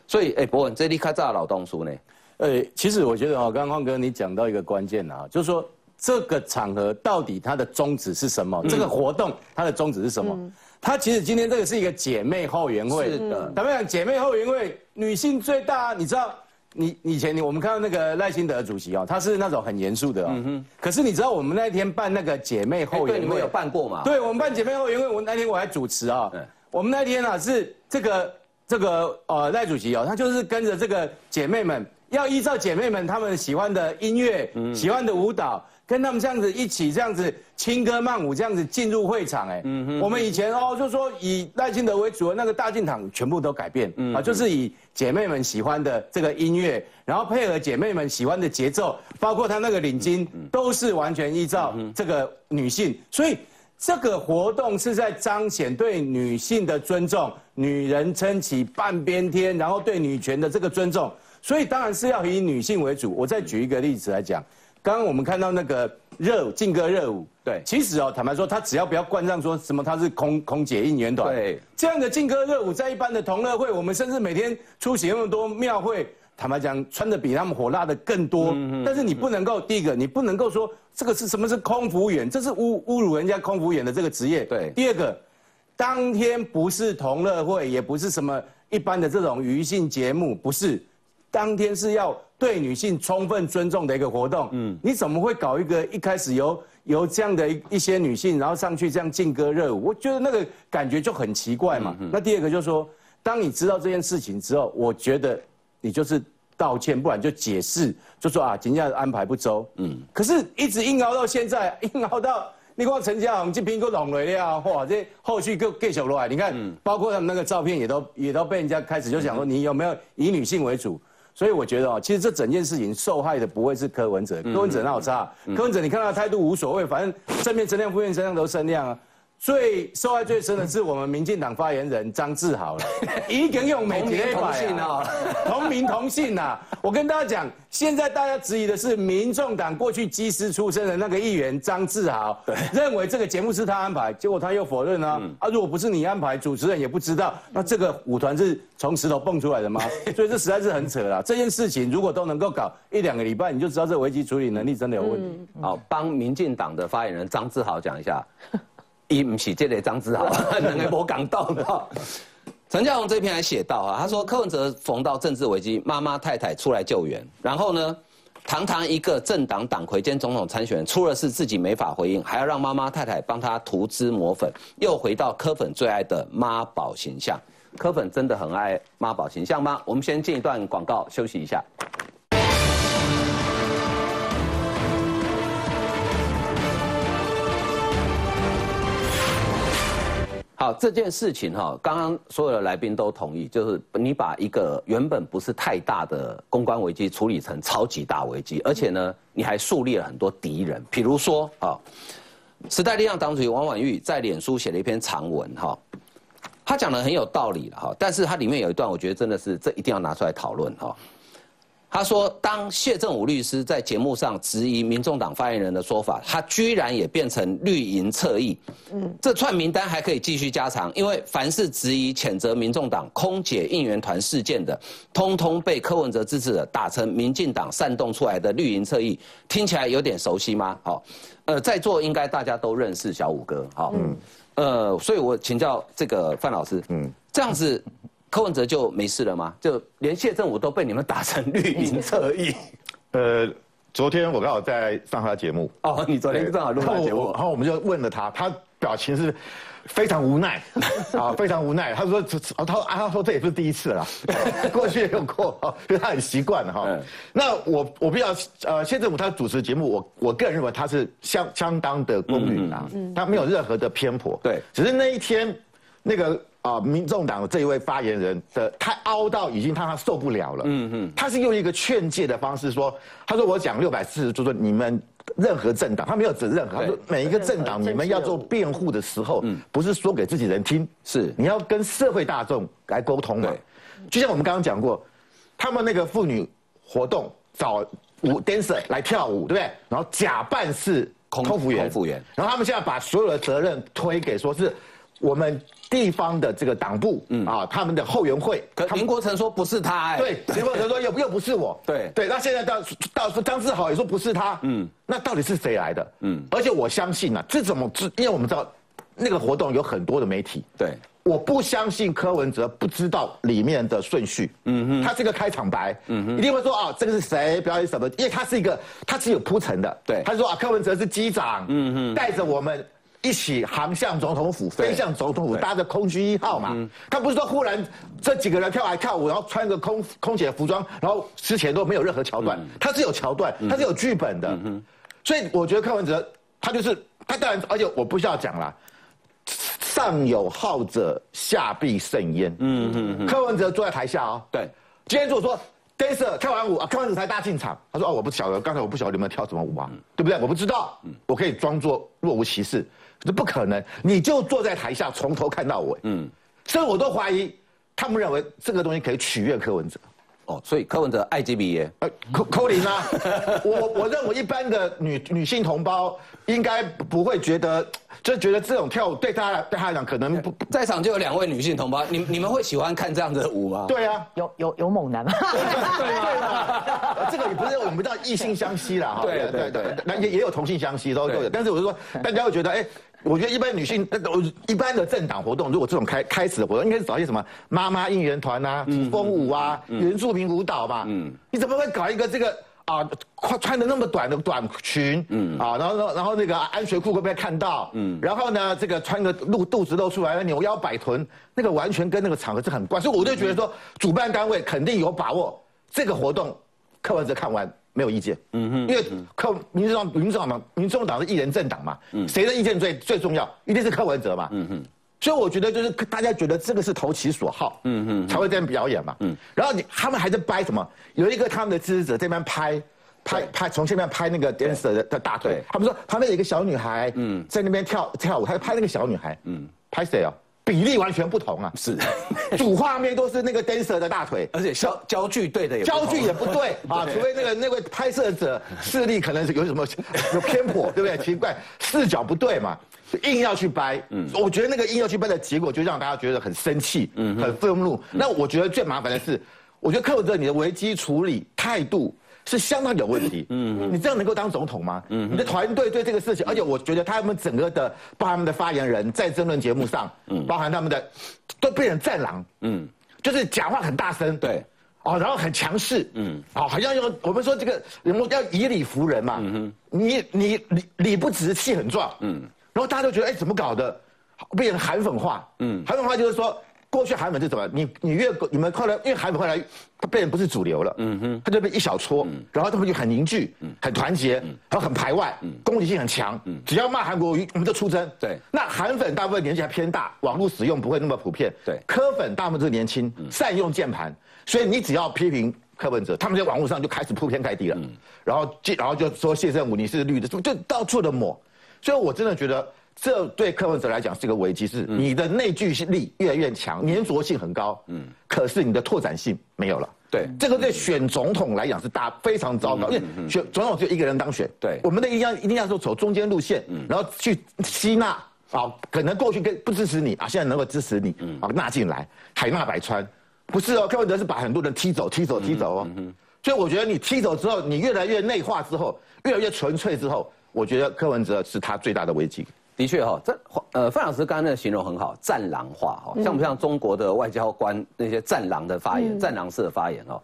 所以哎，博文，这里开炸老东叔呢？呃，其实我觉得哦，刚刚匡哥你讲到一个关键啊，就是说这个场合到底它的宗旨是什么？这个活动它的宗旨是什么？它其实今天这个是一个姐妹后援会，是的。咱们讲姐妹后援会，女性最大，你知道？你以前你我们看到那个赖清德主席哦，他是那种很严肃的哦。可是你知道我们那天办那个姐妹后援会对你们有办过嘛？对，我们办姐妹后援会，我那天我还主持啊、我们那天啊是这个这个呃赖主席哦，他就是跟着这个姐妹们，要依照姐妹们她们喜欢的音乐、喜欢的舞蹈，跟他们这样子一起这样子轻歌曼舞，这样子进入会场。哎，我们以前哦就说以赖清德为主的那个大进场全部都改变啊，就是以姐妹们喜欢的这个音乐，然后配合姐妹们喜欢的节奏，包括他那个领巾，都是完全依照这个女性，所以。这个活动是在彰显对女性的尊重，女人撑起半边天，然后对女权的这个尊重，所以当然是要以女性为主。我再举一个例子来讲，刚刚我们看到那个热舞劲歌热舞，对。其实哦，坦白说，他只要不要冠上说什么他是空空姐应援团，对，这样的劲歌热舞在一般的同乐会，我们甚至每天出席那么多庙会。坦白讲，穿的比他们火辣的更多，嗯但是你不能够第一个，你不能够说这个是什么是空服员，这是侮侮辱人家空服员的这个职业。对。第二个，当天不是同乐会，也不是什么一般的这种娱性节目，不是，当天是要对女性充分尊重的一个活动。嗯，你怎么会搞一个一开始由由这样的一一些女性，然后上去这样劲歌热舞？我觉得那个感觉就很奇怪嘛。那第二个就是说，当你知道这件事情之后，我觉得你就是道歉，不然就解释，就说啊，今天安排不周。嗯，可是一直硬熬到现在，硬熬到。你看陈嘉宏这苹果拢了呀，哇！这后续各各小落来，你看，包括他们那个照片也都也都被人家开始就想说你有没有以女性为主，所以我觉得哦，其实这整件事情受害的不会是柯文哲，柯文哲那有差，柯文哲你看他的态度无所谓，反正正面增量、负面增量都增量啊。最受害最深的是我们民进党发言人张志豪了，已经用美节同姓啊，同名同姓呐。我跟大家讲，现在大家质疑的是民众党过去机师出身的那个议员张志豪，认为这个节目是他安排，结果他又否认啊。啊，如果不是你安排，主持人也不知道，那这个舞团是从石头蹦出来的吗？所以这实在是很扯啦。这件事情如果都能够搞一两个礼拜，你就知道这危机处理能力真的有问题。好，帮民进党的发言人张志豪讲一下。伊唔是这个张志豪，两个无港道的。陈嘉宏这篇还写到啊，他说柯文哲逢到政治危机，妈妈太太出来救援，然后呢，堂堂一个政党党魁兼总统参选人，出了事自己没法回应，还要让妈妈太太帮他涂脂抹粉，又回到柯粉最爱的妈宝形象。柯粉真的很爱妈宝形象吗？我们先进一段广告休息一下。好，这件事情哈，刚刚所有的来宾都同意，就是你把一个原本不是太大的公关危机处理成超级大危机，而且呢，你还树立了很多敌人，比如说啊，时代力量党主席王婉玉在脸书写了一篇长文哈，他讲的很有道理了哈，但是他里面有一段，我觉得真的是这一定要拿出来讨论哈。他说，当谢正武律师在节目上质疑民众党发言人的说法，他居然也变成绿营侧翼。嗯，这串名单还可以继续加长，因为凡是质疑、谴责民众党空姐应援团事件的，通通被柯文哲支持的打成民进党煽动出来的绿营侧翼，听起来有点熟悉吗？好，呃，在座应该大家都认识小五哥，好，嗯，呃，所以我请教这个范老师，嗯，这样子。柯文哲就没事了吗？就连谢振武都被你们打成绿 营侧翼。呃，昨天我刚好在上他的节目。哦，你昨天正好录他节目，然后我们就问了他，他表情是非常无奈 啊，非常无奈。他说：“他说啊，他说这也不是第一次了，过去也有过，因为他很习惯了哈。”那我我比较呃，谢振武他主持节目，我我个人认为他是相相当的公允啊，他没有任何的偏颇。对，只是那一天那个。啊，民众党的这一位发言人的太凹到已经让他受不了了。嗯嗯，他是用一个劝诫的方式说，他说我讲六百四十，就说你们任何政党，他没有指任何，他说每一个政党，你们要做辩护的时候，不是说给自己人听，是你要跟社会大众来沟通嘛。就像我们刚刚讲过，他们那个妇女活动找舞 dancer 来跳舞，对不对？然后假扮是空服员，空服员，然后他们现在把所有的责任推给说是。我们地方的这个党部，嗯。啊，他们的后援会，可林国成说不是他，哎，对，林国成说又 又不是我，对。对，那现在到到张志豪也说不是他，嗯，那到底是谁来的？嗯，而且我相信啊，这怎么？因为我们知道那个活动有很多的媒体，对，我不相信柯文哲不知道里面的顺序。嗯哼，他是个开场白，嗯哼，一定会说啊，这个是谁表演什么？因为他是一个，他是有铺陈的。对，他说啊，柯文哲是机长，嗯哼，带着我们一起航向总统府，飞向总统府，搭着空军一号嘛。他不是说忽然这几个人跳来跳舞，然后穿个空空姐服装，然后之前都没有任何桥段，他是有桥段，他是有剧本的。所以我觉得柯文哲他就是他当然，而且我不需要讲了。上有好者，下必甚焉。嗯嗯嗯。柯文哲坐在台下哦。对。今天如果说 dancer 跳完舞啊，柯文哲才大进场，他说哦，我不晓得，刚才我不晓得你们跳什么舞啊，对不对？我不知道。嗯。我可以装作若无其事，这不可能。你就坐在台下，从头看到尾。嗯。所以我都怀疑，他们认为这个东西可以取悦柯文哲。哦，所以柯文哲爱基比耶，呃，柯柯林啊，我我认为一般的女女性同胞应该不会觉得，就觉得这种跳舞对他对他来讲可能不在场就有两位女性同胞，你你们会喜欢看这样的舞吗？对啊，有有有猛男吗？对啊，这个也不是我们叫异性相吸啦，对对对，那也也有同性相吸都有，但是我是说大家会觉得哎。我觉得一般女性，我一般的政党活动，如果这种开开始的活动，应该是找一些什么妈妈应援团啊、风舞啊、原住民舞蹈吧。嗯，你怎么会搞一个这个啊，穿穿的那么短的短裙？嗯，啊，然后然后那个安全裤会被看到？嗯，然后呢，这个穿个露肚子露出来，扭腰摆臀，那个完全跟那个场合是很怪。所以我就觉得说，主办单位肯定有把握这个活动，柯文哲看完。没有意见，嗯哼，因为柯民主党、民主党嘛，民众党是一人政党嘛，嗯，谁的意见最最重要？一定是柯文哲嘛，嗯哼，所以我觉得就是大家觉得这个是投其所好，嗯哼，才会这样表演嘛，嗯，然后你他们还在掰什么？有一个他们的支持者这边拍拍拍，从这边拍那个 dancer 的的大腿，他们说旁边有一个小女孩，嗯，在那边跳跳舞，他拍那个小女孩，嗯，拍谁啊？比例完全不同啊！是，主画面都是那个 dancer 的大腿，而且焦焦距对的也焦距也不对 啊，除非那个那位拍摄者视力可能是有什么有偏颇，对不对？奇怪，视角不对嘛，硬要去掰。嗯，我觉得那个硬要去掰的结果，就让大家觉得很生气，嗯，很愤怒。那我觉得最麻烦的是，我觉得柯文哲你的危机处理态度。是相当有问题。嗯，你这样能够当总统吗？嗯，你的团队对这个事情，而且我觉得他们整个的，包含他们的发言人，在争论节目上，嗯，包含他们的，都变成战狼。嗯，就是讲话很大声。对，哦，然后很强势。嗯，哦，好像要我们说这个，我要以理服人嘛。嗯哼，你你理理不直气很壮。嗯，然后大家都觉得，哎，怎么搞的？变成韩粉化。嗯，韩粉化就是说。过去韩粉是怎么？你你越你们后来，因为韩粉后来他变成不是主流了，嗯哼，他就被一小撮，然后他们就很凝聚，很团结，然后很排外，攻击性很强，只要骂韩国瑜，我们就出征。对，那韩粉大部分年纪还偏大，网络使用不会那么普遍。对，科粉大部分都是年轻，善用键盘，所以你只要批评柯文哲，他们在网络上就开始铺天盖地了，嗯。然后然后就说谢振武你是绿的，就到处的抹，所以我真的觉得。这对柯文哲来讲是一个危机，是你的内聚力越来越强，粘着性很高，嗯，可是你的拓展性没有了。对，这个对选总统来讲是大非常糟糕，因为选总统只有一个人当选。对，我们的一定要一定要说走中间路线，然后去吸纳啊，可能过去跟不支持你啊，现在能够支持你啊，纳进来，海纳百川，不是哦，柯文哲是把很多人踢走，踢走，踢走哦。所以我觉得你踢走之后，你越来越内化之后，越来越纯粹之后，我觉得柯文哲是他最大的危机。的确哈，这呃范老师刚刚那形容很好，战狼化哈，像不像中国的外交官那些战狼的发言，战狼式的发言哦？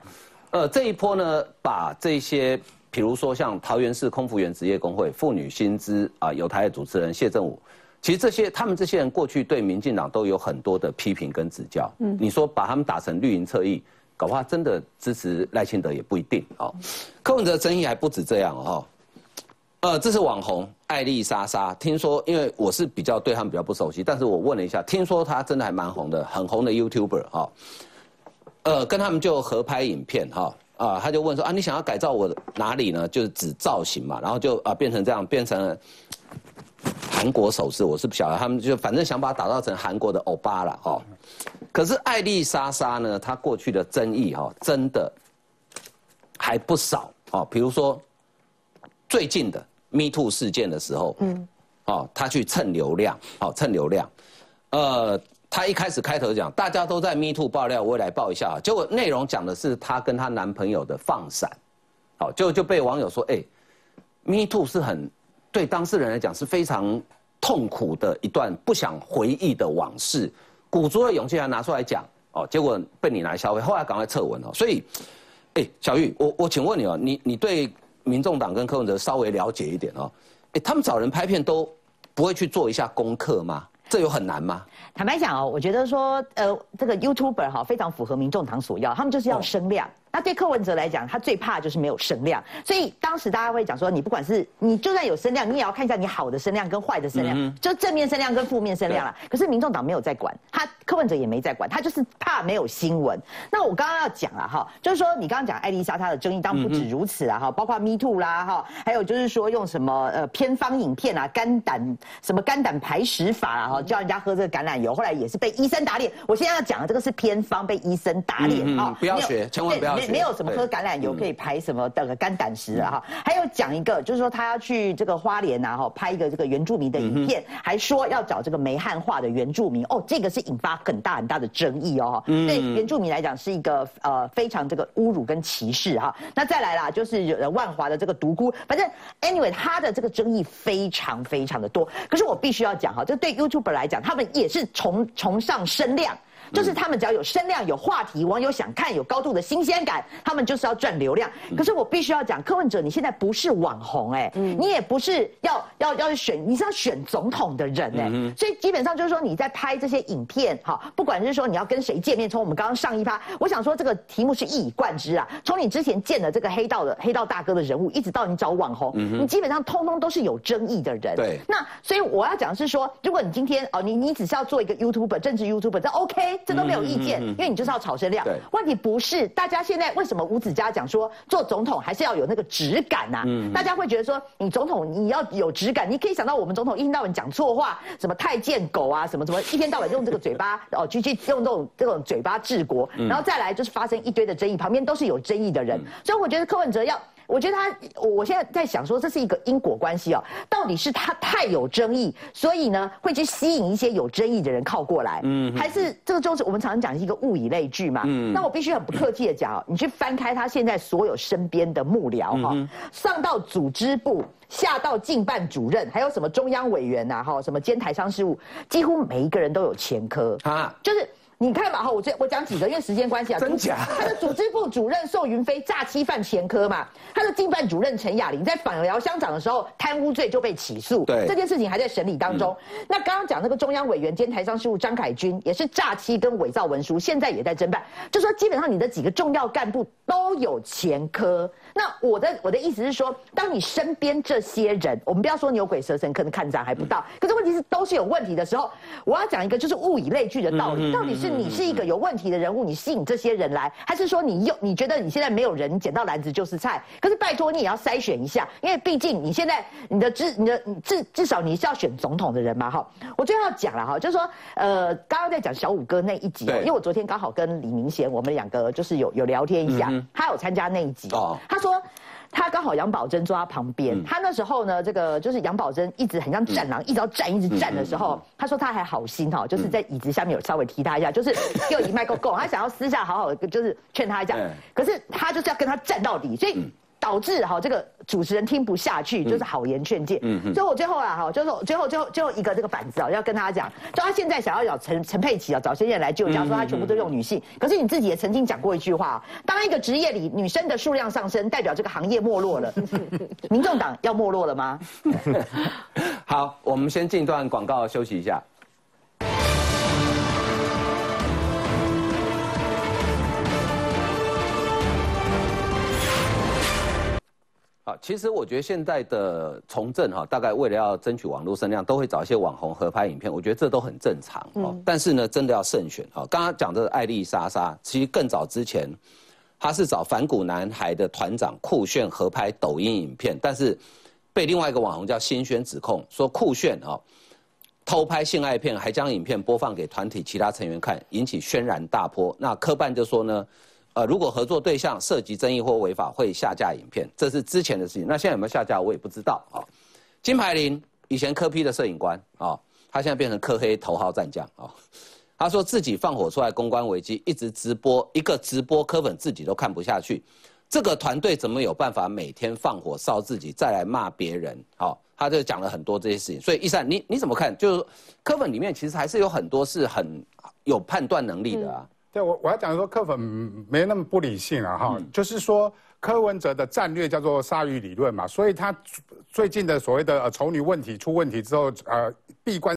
呃，这一波呢，把这些，比如说像桃园市空服员职业工会、妇女薪资啊，有台的主持人谢振武，其实这些他们这些人过去对民进党都有很多的批评跟指教。嗯，你说把他们打成绿营侧翼，搞不好真的支持赖清德也不一定哦。柯文哲争议还不止这样哦。呃，这是网红艾丽莎莎，听说因为我是比较对他们比较不熟悉，但是我问了一下，听说她真的还蛮红的，很红的 YouTuber 哈。呃，跟他们就合拍影片哈，啊，他就问说啊，你想要改造我哪里呢？就是指造型嘛，然后就啊变成这样，变成了韩国手势，我是不晓得，他们就反正想把它打造成韩国的欧巴了哦。可是艾丽莎莎呢，她过去的争议哈，真的还不少哦，比如说最近的。Me Too 事件的时候，嗯，哦，他去蹭流量，哦，蹭流量，呃，他一开始开头讲，大家都在 Me Too 爆料，我也来爆一下，结果内容讲的是她跟她男朋友的放闪，好，就就被网友说，哎，Me Too 是很对当事人来讲是非常痛苦的一段不想回忆的往事，鼓足了勇气还拿出来讲哦，结果被你拿来消费，后来赶快撤文哦。所以，哎，小玉，我我请问你哦，你你对民众党跟柯文哲稍微了解一点哦？哎，他们找人拍片都不会去做一下功课吗？这有很难吗？坦白讲哦，我觉得说，呃，这个 YouTuber 哈非常符合民众党所要，他们就是要声量。那对柯文哲来讲，他最怕就是没有声量，所以当时大家会讲说，你不管是你就算有声量，你也要看一下你好的声量跟坏的声量，就正面声量跟负面声量了。可是民众党没有在管，他柯文哲也没在管，他就是怕没有新闻。那我刚刚要讲了哈，就是说你刚刚讲艾丽莎她的争议，当然不止如此啊哈，包括 Me Too 啦哈，还有就是说用什么呃偏方影片啊，肝胆什么肝胆排石法啊哈，叫人家喝这个橄榄油，后来也是被医生打脸。我现在要讲的这个是偏方，被医生打脸啊，不要学，千万不要。没有什么喝橄榄油可以排什么的肝胆石啊哈，还有讲一个就是说他要去这个花莲呐哈拍一个这个原住民的影片，还说要找这个梅汉化的原住民哦，这个是引发很大很大的争议哦，对原住民来讲是一个呃非常这个侮辱跟歧视哈。那再来啦，就是万华的这个独孤，反正 anyway 他的这个争议非常非常的多，可是我必须要讲哈，这对 YouTuber 来讲，他们也是崇崇尚声量。就是他们只要有声量、有话题，网友想看、有高度的新鲜感，他们就是要赚流量。可是我必须要讲，柯文哲，你现在不是网红哎，你也不是要要要选，你是要选总统的人哎，所以基本上就是说你在拍这些影片哈，不管是说你要跟谁见面，从我们刚刚上一趴，我想说这个题目是一以贯之啊，从你之前见的这个黑道的黑道大哥的人物，一直到你找网红，你基本上通通都是有争议的人。对，那所以我要讲的是说，如果你今天哦，你你只是要做一个 YouTuber 政治 YouTuber，这 OK。这都没有意见，因为你就是要炒声量。问题不是大家现在为什么吴子嘉讲说做总统还是要有那个质感呐？大家会觉得说你总统你要有质感，你可以想到我们总统一天到晚讲错话，什么太监狗啊，什么什么，一天到晚用这个嘴巴 哦，去去用这种这种嘴巴治国，然后再来就是发生一堆的争议，旁边都是有争议的人，所以我觉得柯文哲要。我觉得他，我现在在想说，这是一个因果关系哦。到底是他太有争议，所以呢会去吸引一些有争议的人靠过来，嗯，还是这个就是我们常常讲一个物以类聚嘛。嗯，那我必须很不客气的讲，你去翻开他现在所有身边的幕僚哈，上到组织部，下到竞办主任，还有什么中央委员呐哈，什么监台商事务，几乎每一个人都有前科啊，就是。你看嘛哈，我这我讲几个，因为时间关系啊。真假？他的组织部主任宋云飞诈欺犯前科嘛，他的竞办主任陈雅玲在访寮乡长的时候贪污罪就被起诉，对，这件事情还在审理当中。那刚刚讲那个中央委员兼台商事务张凯军也是诈欺跟伪造文书，现在也在侦办。就说基本上你的几个重要干部都有前科。那我的我的意思是说，当你身边这些人，我们不要说牛鬼蛇神可能看涨还不到，可是问题是都是有问题的时候，我要讲一个就是物以类聚的道理，到底是你是一个有问题的人物，你吸引这些人来，还是说你又你觉得你现在没有人捡到篮子就是菜？可是拜托你也要筛选一下，因为毕竟你现在你的至你的至至少你是要选总统的人嘛哈。我最后要讲了哈，就是说呃，刚刚在讲小五哥那一集，因为我昨天刚好跟李明贤我们两个就是有有聊天一下，他有参加那一集，他。说他刚好杨宝珍坐他旁边，他那时候呢，这个就是杨宝珍一直很像战狼，一直要站，一直站的时候，他说他还好心哈，就是在椅子下面有稍微踢他一下，就是给我一麦够够，他想要私下好好的就是劝他一下，可是他就是要跟他战到底，所以。导致哈这个主持人听不下去，就是好言劝诫。嗯所以我最后啊哈，就是最后最后最后一个这个板子啊，要跟他讲，就他现在想要找陈陈佩琪啊，找些人来救家，说他全部都用女性。可是你自己也曾经讲过一句话，当一个职业里女生的数量上升，代表这个行业没落了。民众党要没落了吗？好，我们先进段广告休息一下。好，其实我觉得现在的从政哈，大概为了要争取网络声量，都会找一些网红合拍影片，我觉得这都很正常哦。但是呢，真的要慎选哈。刚刚讲的艾丽莎莎，其实更早之前，她是找反骨男孩的团长酷炫合拍抖音影片，但是被另外一个网红叫新轩指控说酷炫哦偷拍性爱片，还将影片播放给团体其他成员看，引起轩然大波。那科办就说呢。呃，如果合作对象涉及争议或违法，会下架影片，这是之前的事情。那现在有没有下架，我也不知道啊。金牌林以前科批的摄影官啊，他现在变成科黑头号战将啊。他说自己放火出来公关危机，一直直播，一个直播科粉自己都看不下去。这个团队怎么有办法每天放火烧自己，再来骂别人？好，他就讲了很多这些事情。所以一善，你你怎么看？就是科粉里面其实还是有很多是很有判断能力的啊。对我我要讲说柯粉没那么不理性啊哈，就是说柯文哲的战略叫做鲨鱼理论嘛，所以他最近的所谓的呃丑女问题出问题之后，呃闭关。